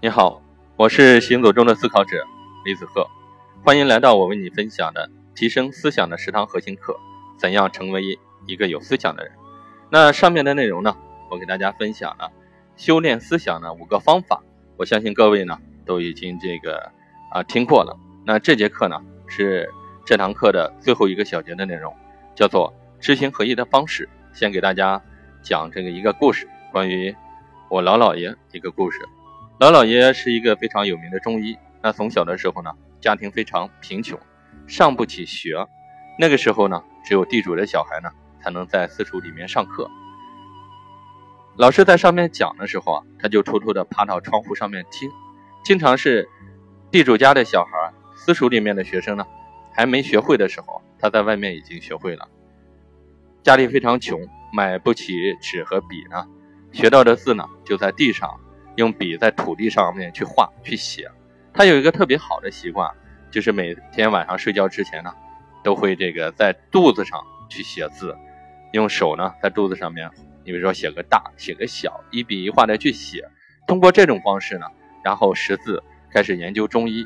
你好，我是行走中的思考者李子鹤，欢迎来到我为你分享的提升思想的十堂核心课：怎样成为一个有思想的人？那上面的内容呢，我给大家分享了修炼思想的五个方法，我相信各位呢都已经这个啊听过了。那这节课呢是这堂课的最后一个小节的内容，叫做知行合一的方式。先给大家讲这个一个故事，关于我老姥爷一个故事。老姥爷是一个非常有名的中医。那从小的时候呢，家庭非常贫穷，上不起学。那个时候呢，只有地主的小孩呢，才能在私塾里面上课。老师在上面讲的时候啊，他就偷偷的爬到窗户上面听。经常是地主家的小孩，私塾里面的学生呢，还没学会的时候，他在外面已经学会了。家里非常穷，买不起纸和笔呢，学到的字呢，就在地上。用笔在土地上面去画去写，他有一个特别好的习惯，就是每天晚上睡觉之前呢，都会这个在肚子上去写字，用手呢在肚子上面，你比如说写个大，写个小，一笔一画的去写。通过这种方式呢，然后识字，开始研究中医，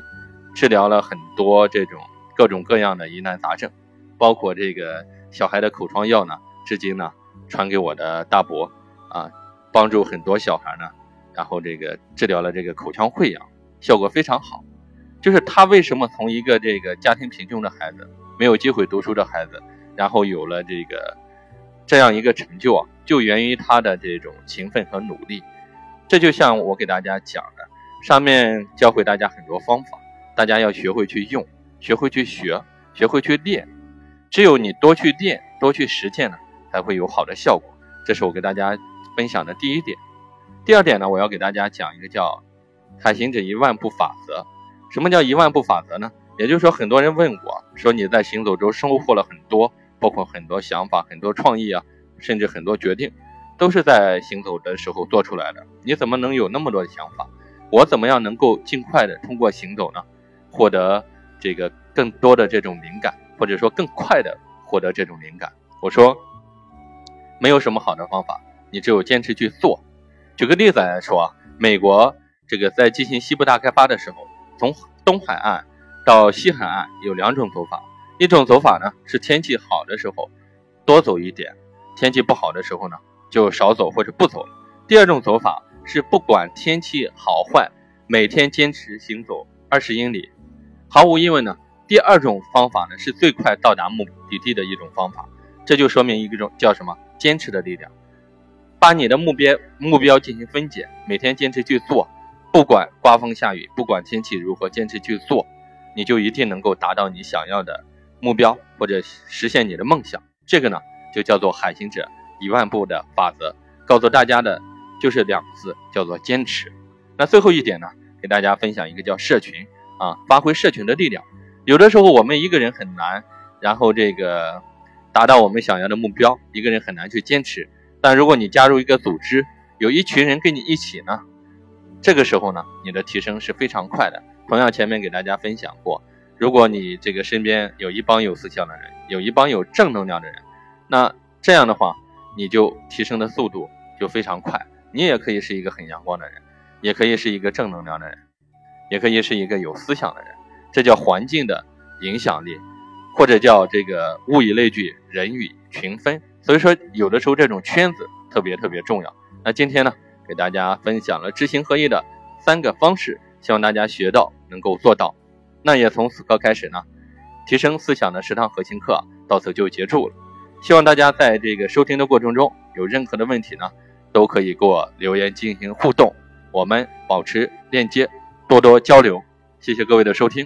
治疗了很多这种各种各样的疑难杂症，包括这个小孩的口疮药呢，至今呢传给我的大伯啊，帮助很多小孩呢。然后这个治疗了这个口腔溃疡，效果非常好。就是他为什么从一个这个家庭贫穷的孩子，没有机会读书的孩子，然后有了这个这样一个成就啊，就源于他的这种勤奋和努力。这就像我给大家讲的，上面教会大家很多方法，大家要学会去用，学会去学，学会去练。只有你多去练，多去实践呢，才会有好的效果。这是我给大家分享的第一点。第二点呢，我要给大家讲一个叫“海行者一万步法则”。什么叫一万步法则呢？也就是说，很多人问我说：“你在行走中收获了很多，包括很多想法、很多创意啊，甚至很多决定，都是在行走的时候做出来的。你怎么能有那么多的想法？我怎么样能够尽快的通过行走呢，获得这个更多的这种灵感，或者说更快的获得这种灵感？”我说：“没有什么好的方法，你只有坚持去做。”举个例子来说啊，美国这个在进行西部大开发的时候，从东海岸到西海岸有两种走法。一种走法呢是天气好的时候多走一点，天气不好的时候呢就少走或者不走了。第二种走法是不管天气好坏，每天坚持行走二十英里。毫无疑问呢，第二种方法呢是最快到达目的地的一种方法。这就说明一种叫什么坚持的力量。把你的目标目标进行分解，每天坚持去做，不管刮风下雨，不管天气如何，坚持去做，你就一定能够达到你想要的目标，或者实现你的梦想。这个呢，就叫做海行者一万步的法则。告诉大家的就是两个字，叫做坚持。那最后一点呢，给大家分享一个叫社群啊，发挥社群的力量。有的时候我们一个人很难，然后这个达到我们想要的目标，一个人很难去坚持。但如果你加入一个组织，有一群人跟你一起呢，这个时候呢，你的提升是非常快的。同样，前面给大家分享过，如果你这个身边有一帮有思想的人，有一帮有正能量的人，那这样的话，你就提升的速度就非常快。你也可以是一个很阳光的人，也可以是一个正能量的人，也可以是一个有思想的人。这叫环境的影响力，或者叫这个物以类聚，人以群分。所以说，有的时候这种圈子特别特别重要。那今天呢，给大家分享了知行合一的三个方式，希望大家学到能够做到。那也从此刻开始呢，提升思想的十堂核心课到此就结束了。希望大家在这个收听的过程中，有任何的问题呢，都可以给我留言进行互动，我们保持链接，多多交流。谢谢各位的收听。